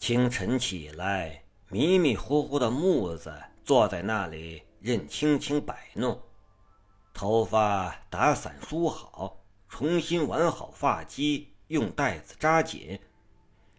清晨起来，迷迷糊糊的木子坐在那里，任青青摆弄，头发打散梳好，重新挽好发髻，用带子扎紧，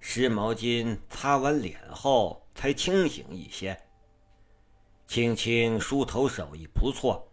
湿毛巾擦完脸后才清醒一些。青青梳头手艺不错，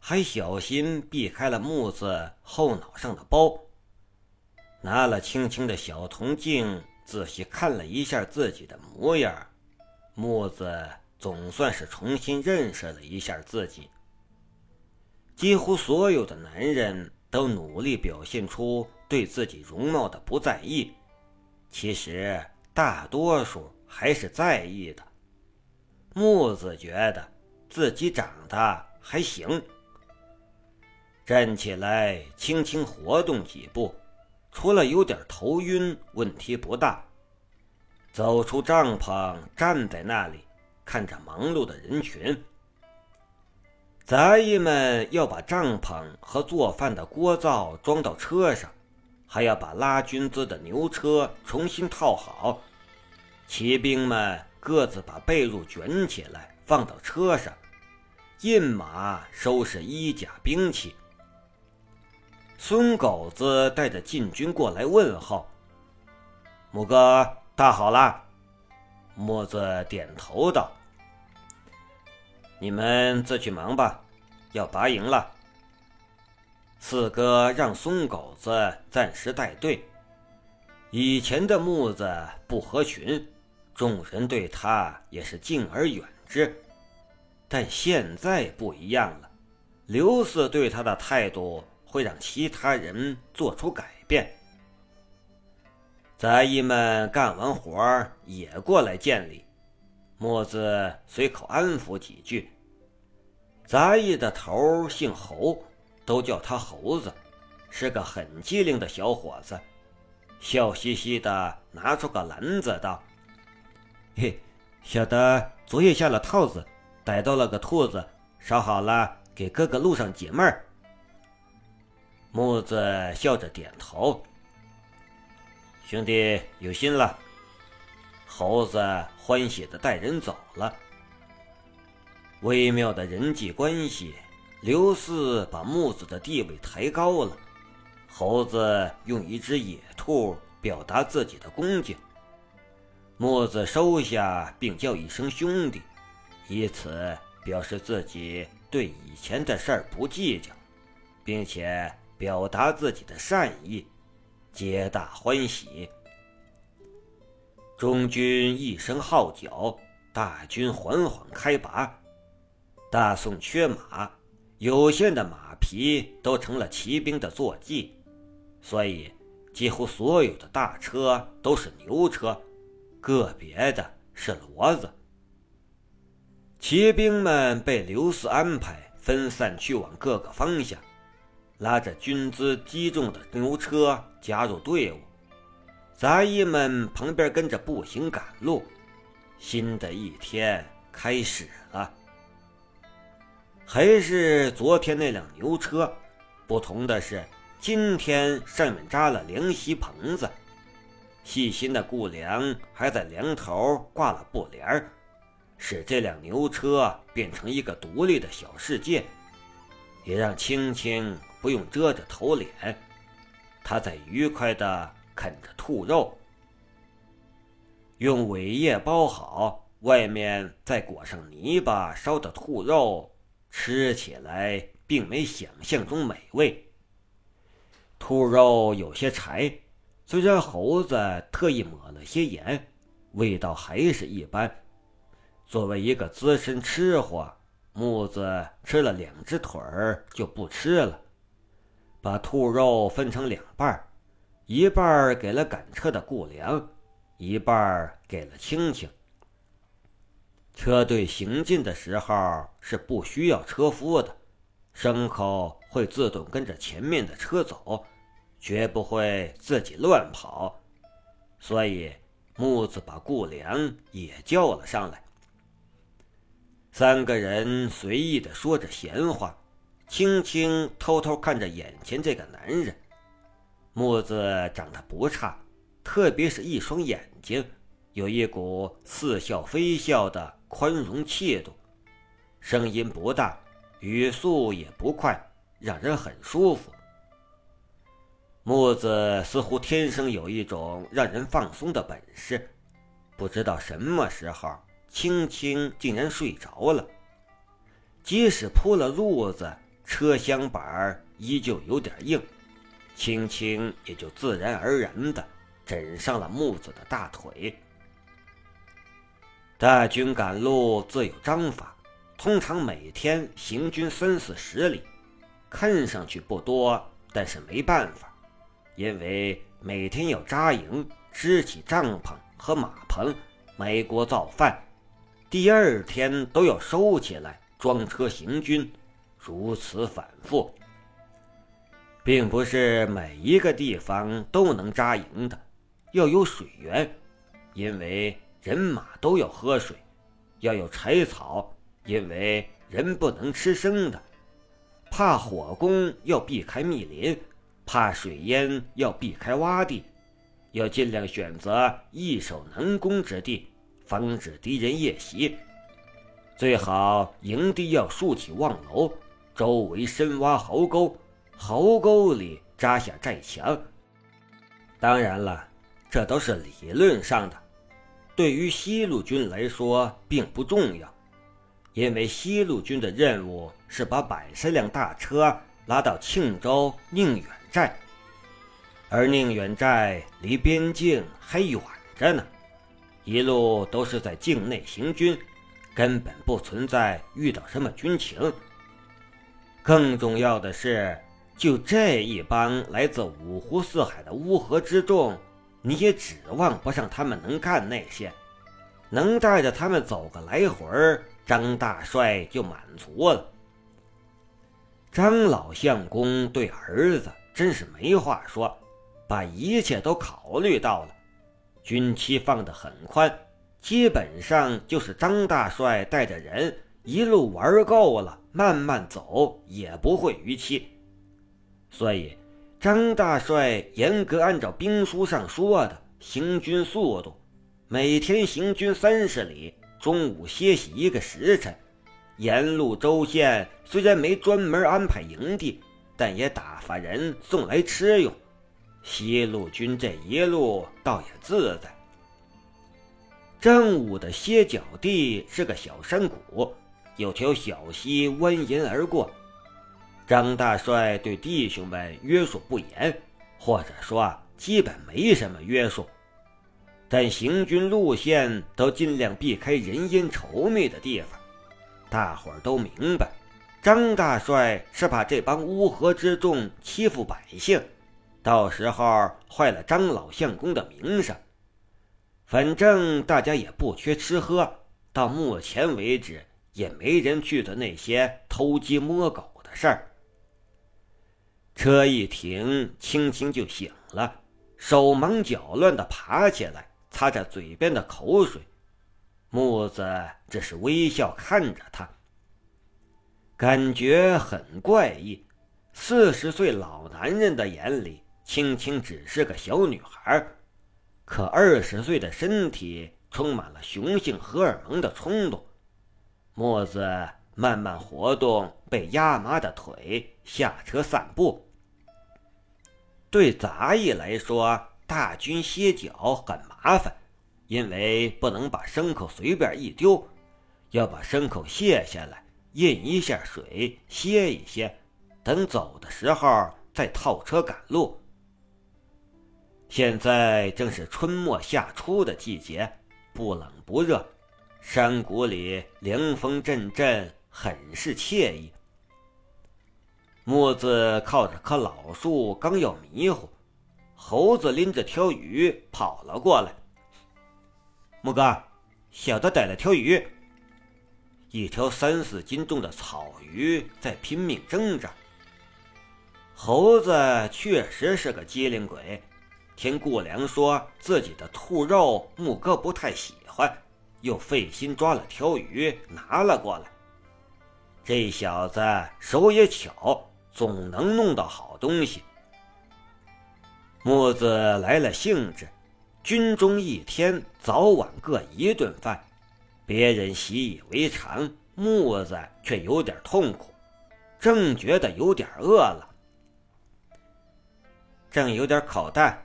还小心避开了木子后脑上的包，拿了青青的小铜镜。仔细看了一下自己的模样，木子总算是重新认识了一下自己。几乎所有的男人都努力表现出对自己容貌的不在意，其实大多数还是在意的。木子觉得自己长得还行，站起来，轻轻活动几步。除了有点头晕，问题不大。走出帐篷，站在那里，看着忙碌的人群。杂役们要把帐篷和做饭的锅灶装到车上，还要把拉军资的牛车重新套好。骑兵们各自把被褥卷起来放到车上，印马收拾衣甲兵器。孙狗子带着禁军过来问候：“木哥，大好了。”木子点头道：“你们自去忙吧，要拔营了。”四哥让孙狗子暂时带队。以前的木子不合群，众人对他也是敬而远之，但现在不一样了，刘四对他的态度。会让其他人做出改变。杂役们干完活也过来见礼，墨子随口安抚几句。杂役的头姓侯，都叫他猴子，是个很机灵的小伙子，笑嘻嘻的拿出个篮子道：“嘿，小的昨夜下了套子，逮到了个兔子，烧好了给哥哥路上解闷儿。”木子笑着点头：“兄弟有心了。”猴子欢喜的带人走了。微妙的人际关系，刘四把木子的地位抬高了。猴子用一只野兔表达自己的恭敬，木子收下并叫一声兄弟，以此表示自己对以前的事儿不计较，并且。表达自己的善意，皆大欢喜。中军一声号角，大军缓缓开拔。大宋缺马，有限的马匹都成了骑兵的坐骑，所以几乎所有的大车都是牛车，个别的是骡子。骑兵们被刘四安排分散去往各个方向。拉着军资积重的牛车加入队伍，杂役们旁边跟着步行赶路。新的一天开始了，还是昨天那辆牛车，不同的是，今天上面扎了凉席棚子，细心的顾良还在梁头挂了布帘使这辆牛车变成一个独立的小世界，也让青青。不用遮着头脸，他在愉快地啃着兔肉，用苇叶包好，外面再裹上泥巴烧的兔肉，吃起来并没想象中美味。兔肉有些柴，虽然猴子特意抹了些盐，味道还是一般。作为一个资深吃货，木子吃了两只腿儿就不吃了。把兔肉分成两半一半给了赶车的顾良，一半给了青青。车队行进的时候是不需要车夫的，牲口会自动跟着前面的车走，绝不会自己乱跑。所以木子把顾良也叫了上来，三个人随意的说着闲话。青青偷偷看着眼前这个男人，木子长得不差，特别是一双眼睛，有一股似笑非笑的宽容气度，声音不大，语速也不快，让人很舒服。木子似乎天生有一种让人放松的本事，不知道什么时候，青青竟然睡着了。即使铺了褥子，车厢板依旧有点硬，青青也就自然而然的枕上了木子的大腿。大军赶路自有章法，通常每天行军三四十里，看上去不多，但是没办法。因为每天要扎营、支起帐篷和马棚、埋锅造饭，第二天都要收起来装车行军，如此反复，并不是每一个地方都能扎营的，要有水源，因为人马都要喝水；要有柴草，因为人不能吃生的；怕火攻，要避开密林。怕水淹，要避开洼地，要尽量选择易守难攻之地，防止敌人夜袭。最好营地要竖起望楼，周围深挖壕沟，壕沟里扎下寨墙。当然了，这都是理论上的，对于西路军来说并不重要，因为西路军的任务是把百十辆大车拉到庆州宁远。寨，而宁远寨离边境还远着呢，一路都是在境内行军，根本不存在遇到什么军情。更重要的是，就这一帮来自五湖四海的乌合之众，你也指望不上他们能干那些，能带着他们走个来回儿，张大帅就满足了。张老相公对儿子。真是没话说，把一切都考虑到了，军期放得很宽，基本上就是张大帅带着人一路玩够了，慢慢走也不会逾期。所以，张大帅严格按照兵书上说的行军速度，每天行军三十里，中午歇息一个时辰，沿路州县虽然没专门安排营地。但也打发人送来吃用，西路军这一路倒也自在。正午的歇脚地是个小山谷，有条小溪蜿蜒而过。张大帅对弟兄们约束不严，或者说基本没什么约束，但行军路线都尽量避开人烟稠密的地方。大伙儿都明白。张大帅是怕这帮乌合之众欺负百姓，到时候坏了张老相公的名声。反正大家也不缺吃喝，到目前为止也没人去做那些偷鸡摸狗的事儿。车一停，青青就醒了，手忙脚乱地爬起来，擦着嘴边的口水。木子只是微笑看着他。感觉很怪异，四十岁老男人的眼里，青青只是个小女孩，可二十岁的身体充满了雄性荷尔蒙的冲动。墨子慢慢活动被压麻的腿，下车散步。对杂役来说，大军歇脚很麻烦，因为不能把牲口随便一丢，要把牲口卸下来。印一下水，歇一歇，等走的时候再套车赶路。现在正是春末夏初的季节，不冷不热，山谷里凉风阵阵，很是惬意。木子靠着棵老树，刚要迷糊，猴子拎着条鱼跑了过来。木哥，小的逮了条鱼。一条三四斤重的草鱼在拼命挣扎。猴子确实是个机灵鬼，听顾良说自己的兔肉木哥不太喜欢，又费心抓了条鱼拿了过来。这小子手也巧，总能弄到好东西。木子来了兴致，军中一天早晚各一顿饭，别人习以为常，木子却有点痛苦，正觉得有点饿了，正有点口淡，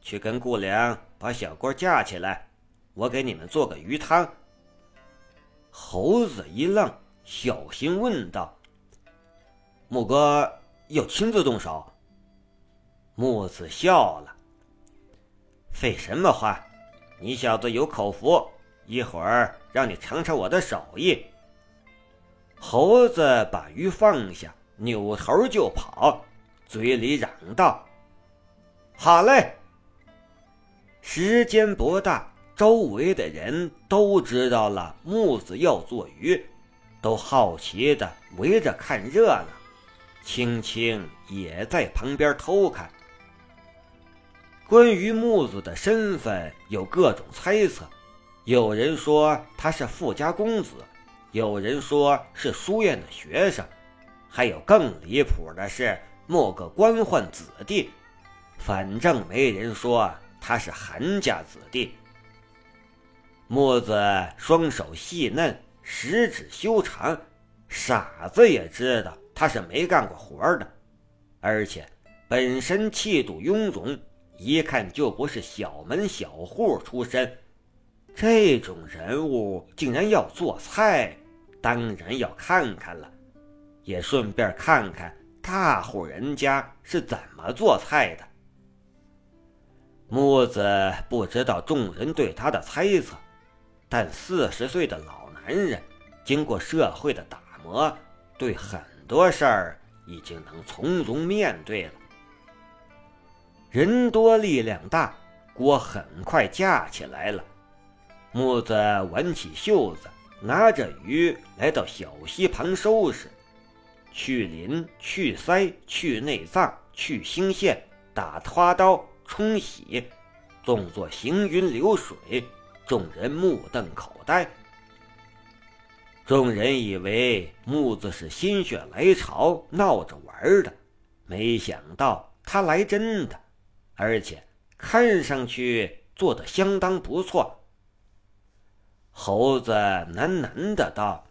去跟顾良把小锅架起来，我给你们做个鱼汤。猴子一愣，小心问道：“木哥要亲自动手？”木子笑了。废什么话！你小子有口福，一会儿让你尝尝我的手艺。猴子把鱼放下，扭头就跑，嘴里嚷道：“好嘞！”时间不大，周围的人都知道了木子要做鱼，都好奇的围着看热闹。青青也在旁边偷看。关于木子的身份有各种猜测，有人说他是富家公子，有人说是书院的学生，还有更离谱的是某个官宦子弟。反正没人说他是韩家子弟。木子双手细嫩，十指修长，傻子也知道他是没干过活的，而且本身气度雍容。一看就不是小门小户出身，这种人物竟然要做菜，当然要看看了，也顺便看看大户人家是怎么做菜的。木子不知道众人对他的猜测，但四十岁的老男人，经过社会的打磨，对很多事儿已经能从容面对了。人多力量大，锅很快架起来了。木子挽起袖子，拿着鱼来到小溪旁收拾，去鳞、去鳃、去内脏、去腥线，打花刀冲洗，动作行云流水，众人目瞪口呆。众人以为木子是心血来潮闹着玩的，没想到他来真的。而且看上去做的相当不错。猴子喃喃的道：“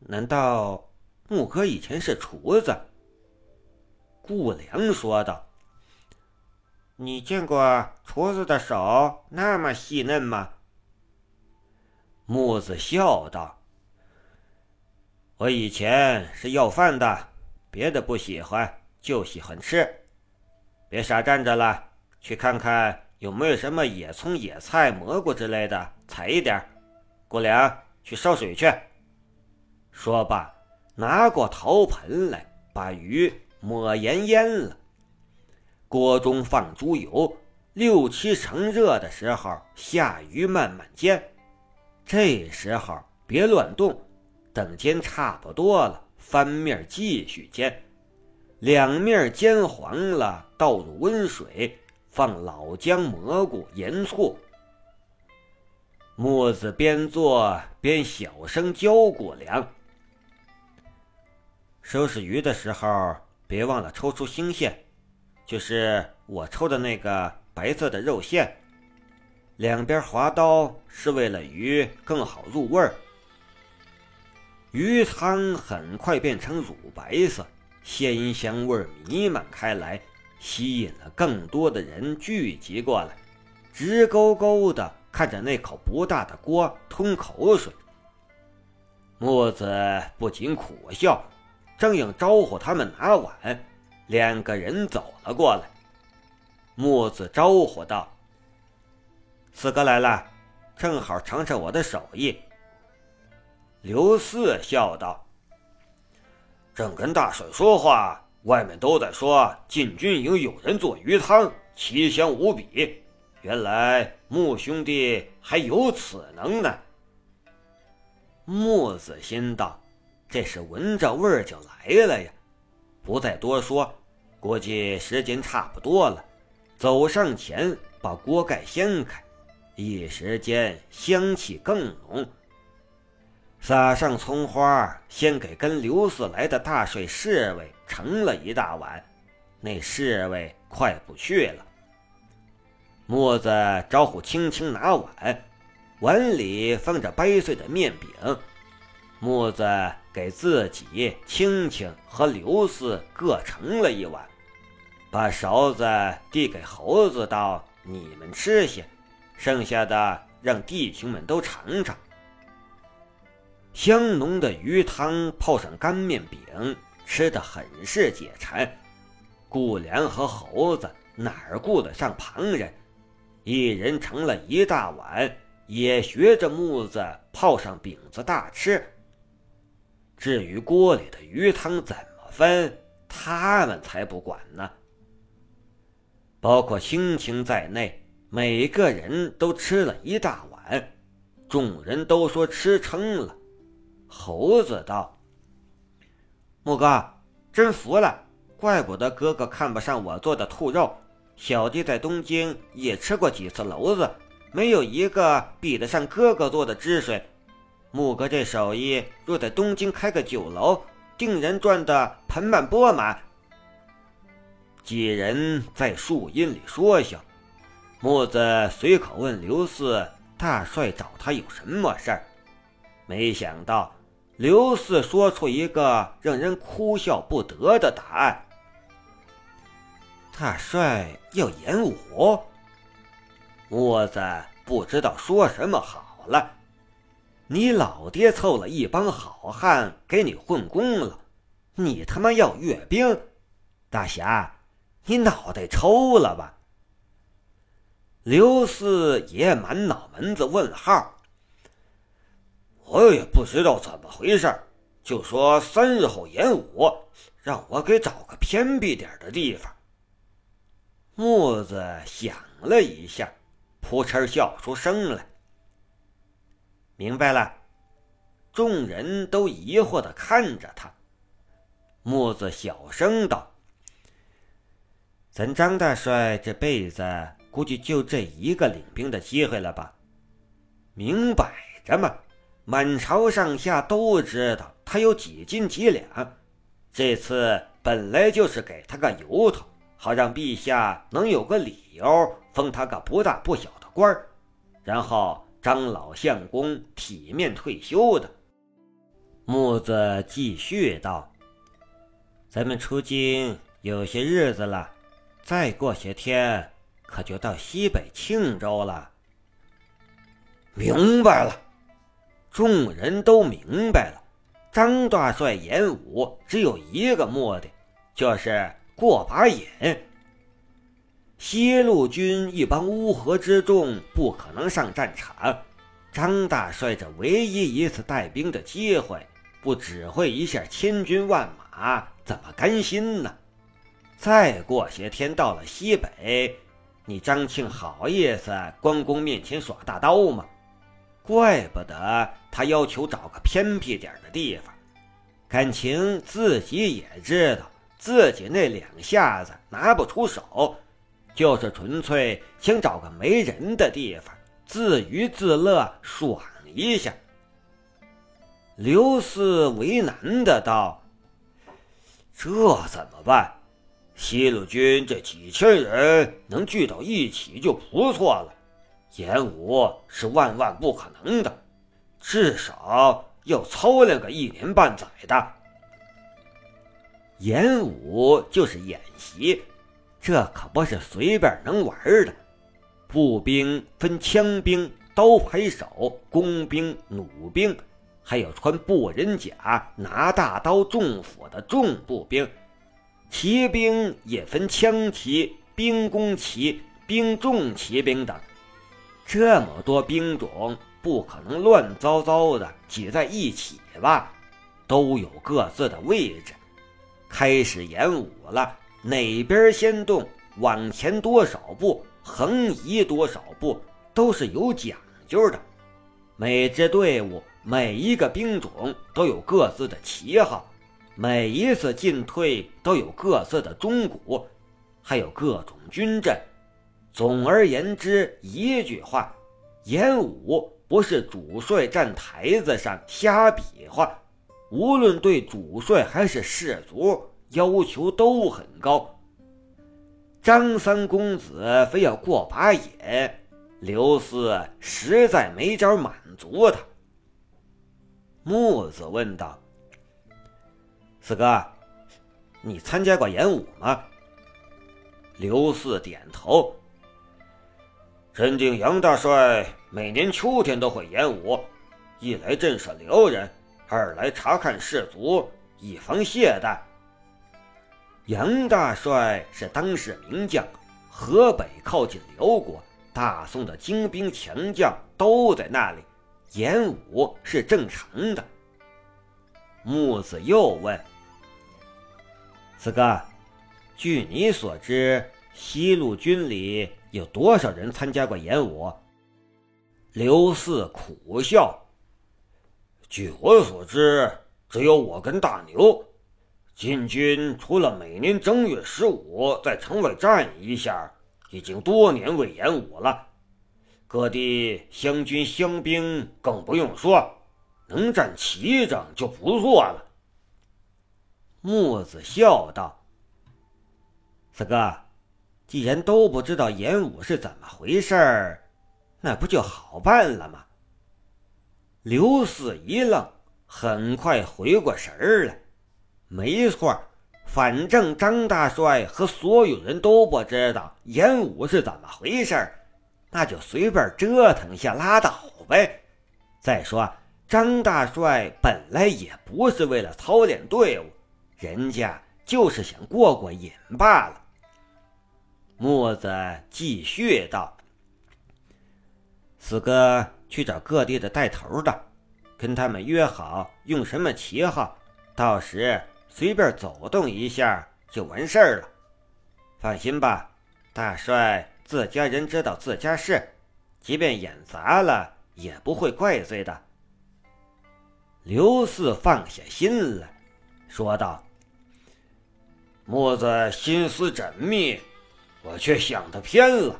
难道木哥以前是厨子？”顾良说道：“你见过厨子的手那么细嫩吗？”木子笑道：“我以前是要饭的，别的不喜欢，就喜欢吃。”别傻站着了，去看看有没有什么野葱、野菜、蘑菇之类的，采一点。顾良，去烧水去。说罢，拿过陶盆来，把鱼抹盐腌了。锅中放猪油，六七成热的时候下鱼慢慢煎。这时候别乱动，等煎差不多了，翻面继续煎。两面煎黄了，倒入温水，放老姜、蘑菇、盐、醋。木子边做边小声教顾良：“收拾鱼的时候，别忘了抽出腥线，就是我抽的那个白色的肉馅。两边划刀是为了鱼更好入味儿。”鱼汤很快变成乳白色。鲜香味弥漫开来，吸引了更多的人聚集过来，直勾勾的看着那口不大的锅吞口水。木子不禁苦笑，正要招呼他们拿碗，两个人走了过来。木子招呼道：“四哥来了，正好尝尝我的手艺。”刘四笑道。正跟大帅说话，外面都在说进军营有人做鱼汤，奇香无比。原来木兄弟还有此能耐。木子心道：“这是闻着味儿就来了呀！”不再多说，估计时间差不多了，走上前把锅盖掀开，一时间香气更浓。撒上葱花，先给跟刘四来的大帅侍卫盛了一大碗。那侍卫快不去了。墨子招呼青青拿碗，碗里放着掰碎的面饼。墨子给自己、青青和刘四各盛了一碗，把勺子递给猴子道：“你们吃些，剩下的让弟兄们都尝尝。”香浓的鱼汤泡上干面饼，吃的很是解馋。顾良和猴子哪儿顾得上旁人，一人盛了一大碗，也学着木子泡上饼子大吃。至于锅里的鱼汤怎么分，他们才不管呢。包括青青在内，每个人都吃了一大碗，众人都说吃撑了。猴子道：“木哥，真服了，怪不得哥哥看不上我做的兔肉。小弟在东京也吃过几次篓子，没有一个比得上哥哥做的汁水。木哥这手艺，若在东京开个酒楼，定然赚得盆满钵满。”几人在树荫里说笑。木子随口问刘四：“大帅找他有什么事儿？”没想到。刘四说出一个让人哭笑不得的答案：“大帅要演武。”木子不知道说什么好了。你老爹凑了一帮好汉给你混功了，你他妈要阅兵？大侠，你脑袋抽了吧？刘四爷满脑门子问号。我也不知道怎么回事，就说三日后演武，让我给找个偏僻点的地方。木子想了一下，扑哧笑出声来。明白了，众人都疑惑的看着他。木子小声道：“咱张大帅这辈子估计就这一个领兵的机会了吧？明摆着嘛。”满朝上下都知道他有几斤几两，这次本来就是给他个由头，好让陛下能有个理由封他个不大不小的官儿，然后张老相公体面退休的。木子继续道：“咱们出京有些日子了，再过些天可就到西北庆州了。”明白了。众人都明白了，张大帅演武只有一个目的，就是过把瘾。西路军一帮乌合之众不可能上战场，张大帅这唯一一次带兵的机会，不指挥一下千军万马，怎么甘心呢？再过些天到了西北，你张庆好意思关公面前耍大刀吗？怪不得他要求找个偏僻点的地方，感情自己也知道自己那两下子拿不出手，就是纯粹想找个没人的地方自娱自乐爽一下。刘四为难的道：“这怎么办？西路军这几千人能聚到一起就不错了。”演武是万万不可能的，至少要操练个一年半载的。演武就是演习，这可不是随便能玩的。步兵分枪兵、刀排手、工兵、弩兵，还有穿布人甲、拿大刀、重斧的重步兵。骑兵也分枪骑、兵弓骑、兵重骑兵等。这么多兵种不可能乱糟糟的挤在一起吧？都有各自的位置。开始演武了，哪边先动，往前多少步，横移多少步，都是有讲究的。每支队伍、每一个兵种都有各自的旗号，每一次进退都有各自的钟鼓，还有各种军阵。总而言之，一句话，演武不是主帅站台子上瞎比划，无论对主帅还是士卒，要求都很高。张三公子非要过把瘾，刘四实在没招满足他。木子问道：“四哥，你参加过演武吗？”刘四点头。镇定杨大帅每年秋天都会演武，一来震慑辽人，二来查看士卒，以防懈怠。杨大帅是当世名将，河北靠近辽国，大宋的精兵强将都在那里，演武是正常的。木子又问：“四哥，据你所知，西路军里？”有多少人参加过演武？刘四苦笑。据我所知，只有我跟大牛。晋军除了每年正月十五在城外站一下，已经多年未演武了。各地湘军乡兵更不用说，能站齐着就不错了。木子笑道：“四哥。”既然都不知道演武是怎么回事儿，那不就好办了吗？刘四一愣，很快回过神儿来。没错，反正张大帅和所有人都不知道演武是怎么回事，那就随便折腾一下拉倒呗。再说，张大帅本来也不是为了操练队伍，人家就是想过过瘾罢了。木子继续道：“四哥去找各地的带头的，跟他们约好用什么旗号，到时随便走动一下就完事儿了。放心吧，大帅自家人知道自家事，即便演砸了也不会怪罪的。”刘四放下心来说道：“木子心思缜密。”我却想的偏了，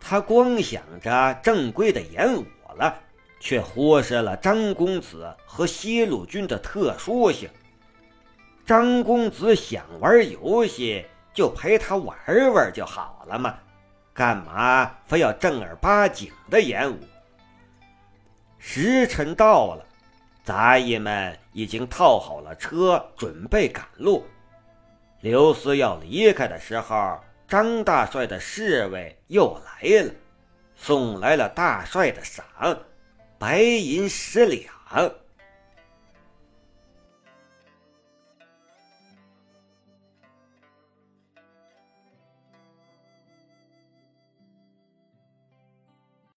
他光想着正规的演武了，却忽视了张公子和西路军的特殊性。张公子想玩游戏，就陪他玩玩就好了嘛，干嘛？非要正儿八经的演武？时辰到了，杂役们已经套好了。车，准备赶路。刘思要离开的时候。张大帅的侍卫又来了，送来了大帅的赏，白银十两。